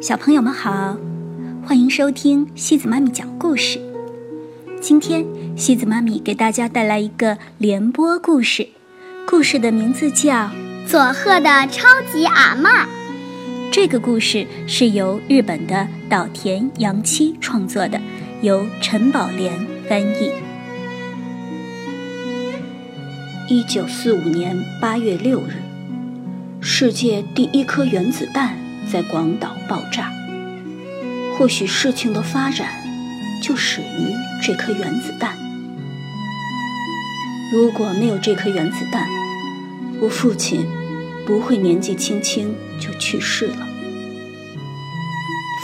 小朋友们好，欢迎收听西子妈咪讲故事。今天西子妈咪给大家带来一个联播故事，故事的名字叫《佐贺的超级阿嬷》。这个故事是由日本的岛田洋七创作的，由陈宝莲翻译。一九四五年八月六日，世界第一颗原子弹在广岛爆炸。或许事情的发展就始于这颗原子弹。如果没有这颗原子弹，我父亲不会年纪轻轻就去世了。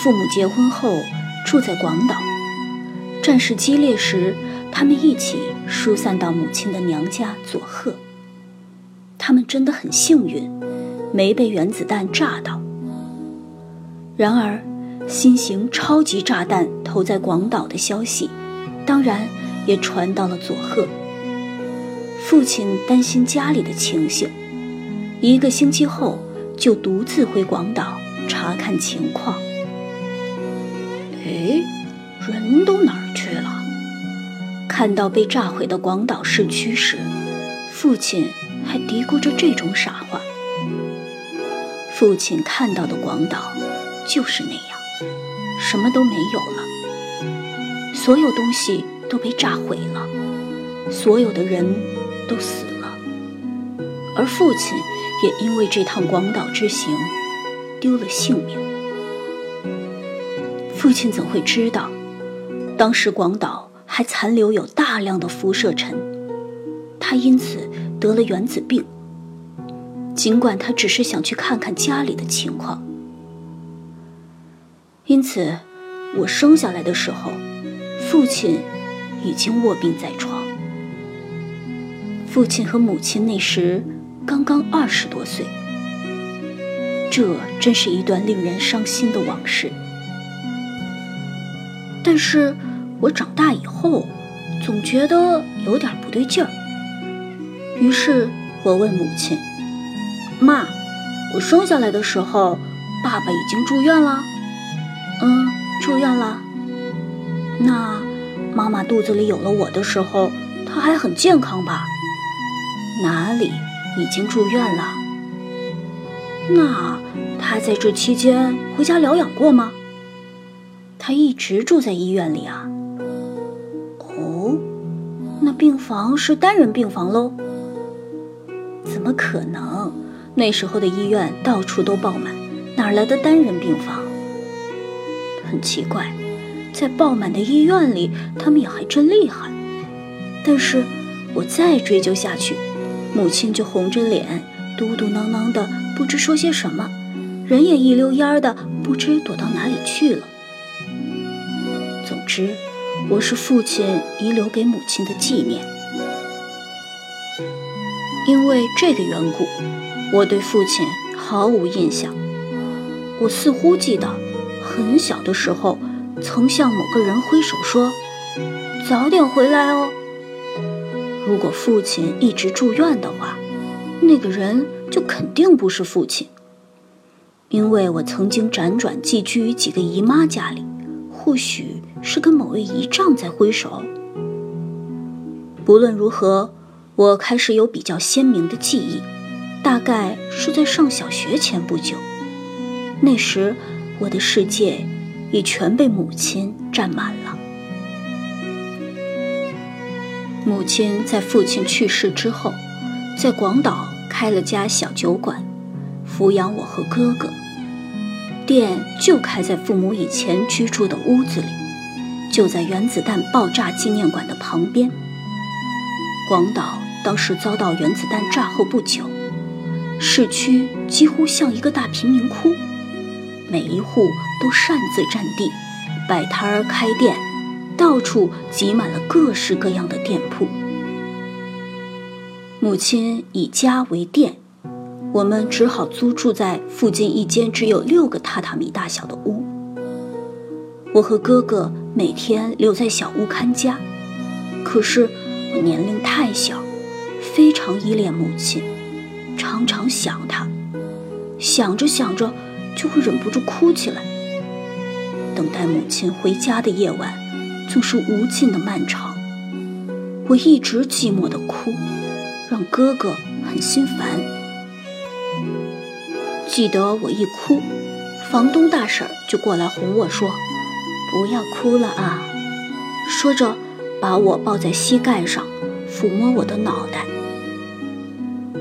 父母结婚后住在广岛，战事激烈时，他们一起疏散到母亲的娘家佐贺。他们真的很幸运，没被原子弹炸到。然而，新型超级炸弹投在广岛的消息，当然也传到了佐贺。父亲担心家里的情形，一个星期后就独自回广岛查看情况。哎，人都哪儿去了？看到被炸毁的广岛市区时，父亲还嘀咕着这种傻话。父亲看到的广岛就是那样，什么都没有了，所有东西都被炸毁了，所有的人都死了，而父亲也因为这趟广岛之行丢了性命。父亲怎会知道，当时广岛还残留有大量的辐射尘，他因此得了原子病。尽管他只是想去看看家里的情况，因此我生下来的时候，父亲已经卧病在床。父亲和母亲那时刚刚二十多岁，这真是一段令人伤心的往事。但是我长大以后，总觉得有点不对劲儿。于是我问母亲：“妈，我生下来的时候，爸爸已经住院了？”“嗯，住院了。”“那妈妈肚子里有了我的时候，她还很健康吧？”“哪里，已经住院了？”“那他在这期间回家疗养过吗？”他一直住在医院里啊。哦，那病房是单人病房喽？怎么可能？那时候的医院到处都爆满，哪来的单人病房？很奇怪，在爆满的医院里，他们也还真厉害。但是我再追究下去，母亲就红着脸，嘟嘟囔囔的，不知说些什么，人也一溜烟的，不知躲到哪里去了。总之，我是父亲遗留给母亲的纪念。因为这个缘故，我对父亲毫无印象。我似乎记得，很小的时候曾向某个人挥手说：“早点回来哦。”如果父亲一直住院的话，那个人就肯定不是父亲。因为我曾经辗转寄居于几个姨妈家里。或许是跟某位姨丈在挥手。不论如何，我开始有比较鲜明的记忆，大概是在上小学前不久。那时，我的世界已全被母亲占满了。母亲在父亲去世之后，在广岛开了家小酒馆，抚养我和哥哥。店就开在父母以前居住的屋子里，就在原子弹爆炸纪念馆的旁边。广岛当时遭到原子弹炸后不久，市区几乎像一个大贫民窟，每一户都擅自占地，摆摊儿开店，到处挤满了各式各样的店铺。母亲以家为店。我们只好租住在附近一间只有六个榻榻米大小的屋。我和哥哥每天留在小屋看家，可是我年龄太小，非常依恋母亲，常常想她，想着想着就会忍不住哭起来。等待母亲回家的夜晚总是无尽的漫长。我一直寂寞的哭，让哥哥很心烦。记得我一哭，房东大婶就过来哄我说：“不要哭了啊。”说着，把我抱在膝盖上，抚摸我的脑袋。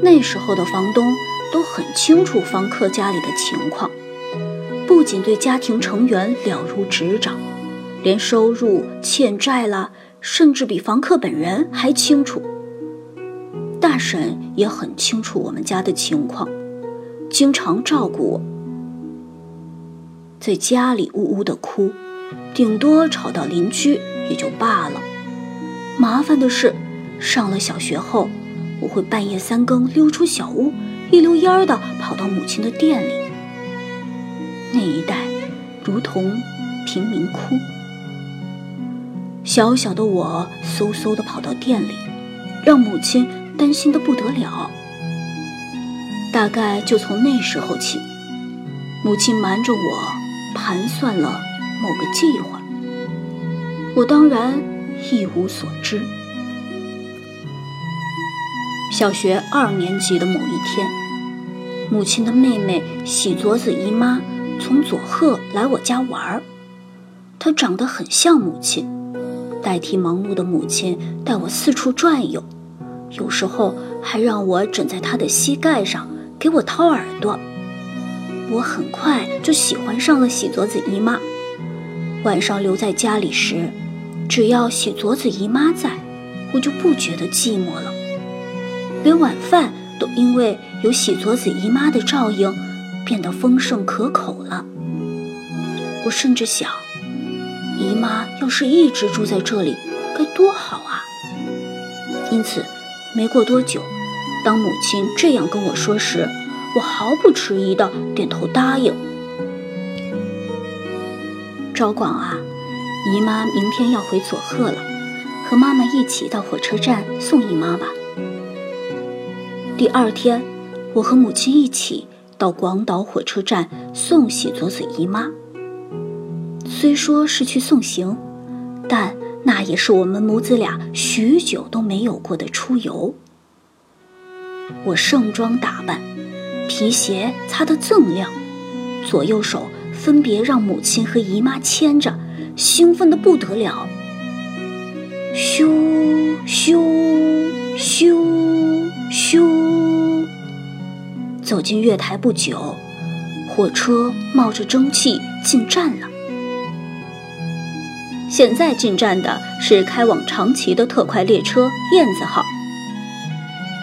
那时候的房东都很清楚房客家里的情况，不仅对家庭成员了如指掌，连收入、欠债了，甚至比房客本人还清楚。大婶也很清楚我们家的情况，经常照顾我。在家里呜呜的哭，顶多吵到邻居也就罢了。麻烦的是，上了小学后。我会半夜三更溜出小屋，一溜烟儿的跑到母亲的店里。那一带如同贫民窟。小小的我嗖嗖的跑到店里，让母亲担心的不得了。大概就从那时候起，母亲瞒着我盘算了某个计划，我当然一无所知。小学二年级的某一天，母亲的妹妹喜佐子姨妈从佐贺来我家玩儿。她长得很像母亲，代替忙碌的母亲带我四处转悠，有时候还让我枕在她的膝盖上给我掏耳朵。我很快就喜欢上了喜佐子姨妈。晚上留在家里时，只要喜佐子姨妈在，我就不觉得寂寞了。连晚饭都因为有喜佐子姨妈的照应，变得丰盛可口了。我甚至想，姨妈要是一直住在这里，该多好啊！因此，没过多久，当母亲这样跟我说时，我毫不迟疑地点头答应。赵广啊，姨妈明天要回佐贺了，和妈妈一起到火车站送姨妈吧。第二天，我和母亲一起到广岛火车站送喜佐子姨妈。虽说是去送行，但那也是我们母子俩许久都没有过的出游。我盛装打扮，皮鞋擦得锃亮，左右手分别让母亲和姨妈牵着，兴奋得不得了。咻咻咻咻。走进月台不久，火车冒着蒸汽进站了。现在进站的是开往长崎的特快列车“燕子号”，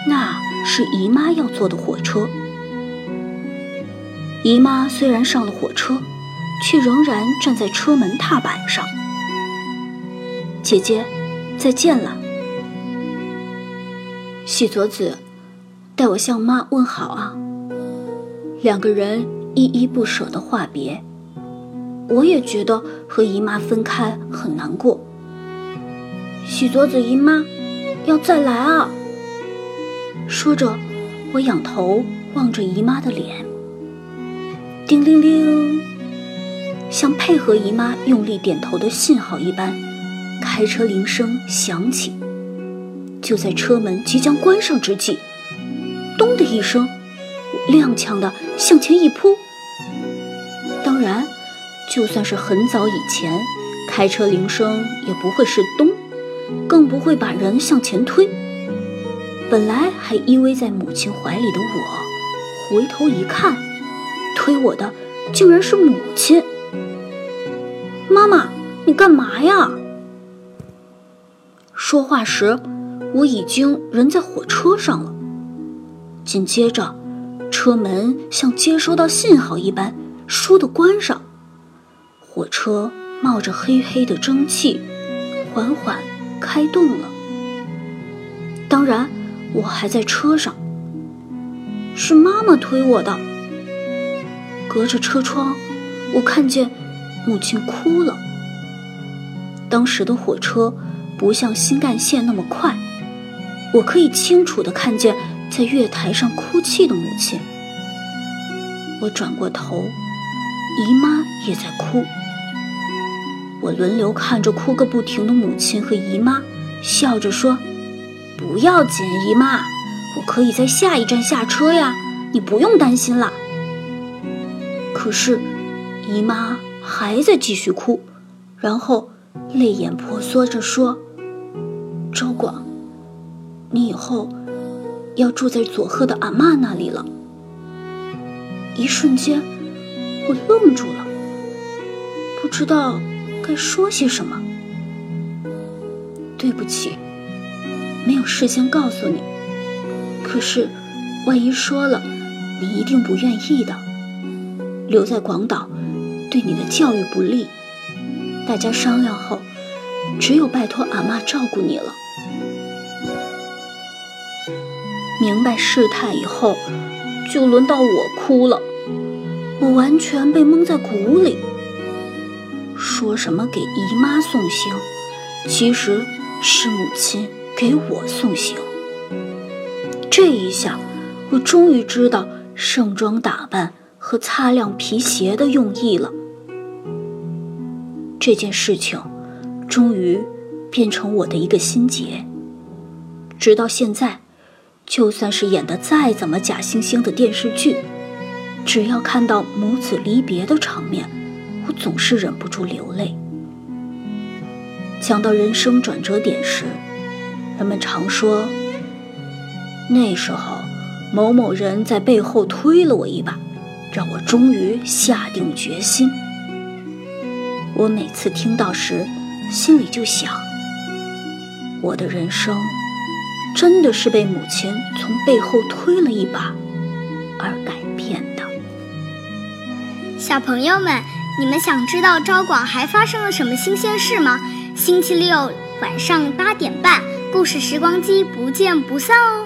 那是姨妈要坐的火车。姨妈虽然上了火车，却仍然站在车门踏板上。姐姐，再见了，喜佐子，代我向妈问好啊。两个人依依不舍的话别，我也觉得和姨妈分开很难过。喜佐子姨妈，要再来啊！说着，我仰头望着姨妈的脸。叮铃铃，像配合姨妈用力点头的信号一般，开车铃声响起。就在车门即将关上之际，咚的一声。踉跄的向前一扑。当然，就算是很早以前，开车铃声也不会是咚，更不会把人向前推。本来还依偎在母亲怀里的我，回头一看，推我的竟然是母亲。妈妈，你干嘛呀？说话时，我已经人在火车上了。紧接着。车门像接收到信号一般，倏地关上。火车冒着黑黑的蒸汽，缓缓开动了。当然，我还在车上。是妈妈推我的。隔着车窗，我看见母亲哭了。当时的火车不像新干线那么快，我可以清楚地看见。在月台上哭泣的母亲，我转过头，姨妈也在哭。我轮流看着哭个不停的母亲和姨妈，笑着说：“不要紧，姨妈，我可以在下一站下车呀，你不用担心啦。”可是，姨妈还在继续哭，然后泪眼婆娑着说：“周广，你以后要住在佐贺的阿妈那里了。”一瞬间，我愣住了，不知道。该说些什么？对不起，没有事先告诉你。可是，万一说了，你一定不愿意的。留在广岛，对你的教育不利。大家商量后，只有拜托阿妈照顾你了。明白事态以后，就轮到我哭了。我完全被蒙在鼓里。说什么给姨妈送行，其实是母亲给我送行。这一下，我终于知道盛装打扮和擦亮皮鞋的用意了。这件事情，终于变成我的一个心结。直到现在，就算是演的再怎么假惺惺的电视剧，只要看到母子离别的场面。我总是忍不住流泪。讲到人生转折点时，人们常说，那时候某某人在背后推了我一把，让我终于下定决心。我每次听到时，心里就想，我的人生真的是被母亲从背后推了一把而改变的。小朋友们。你们想知道昭广还发生了什么新鲜事吗？星期六晚上八点半，故事时光机不见不散哦。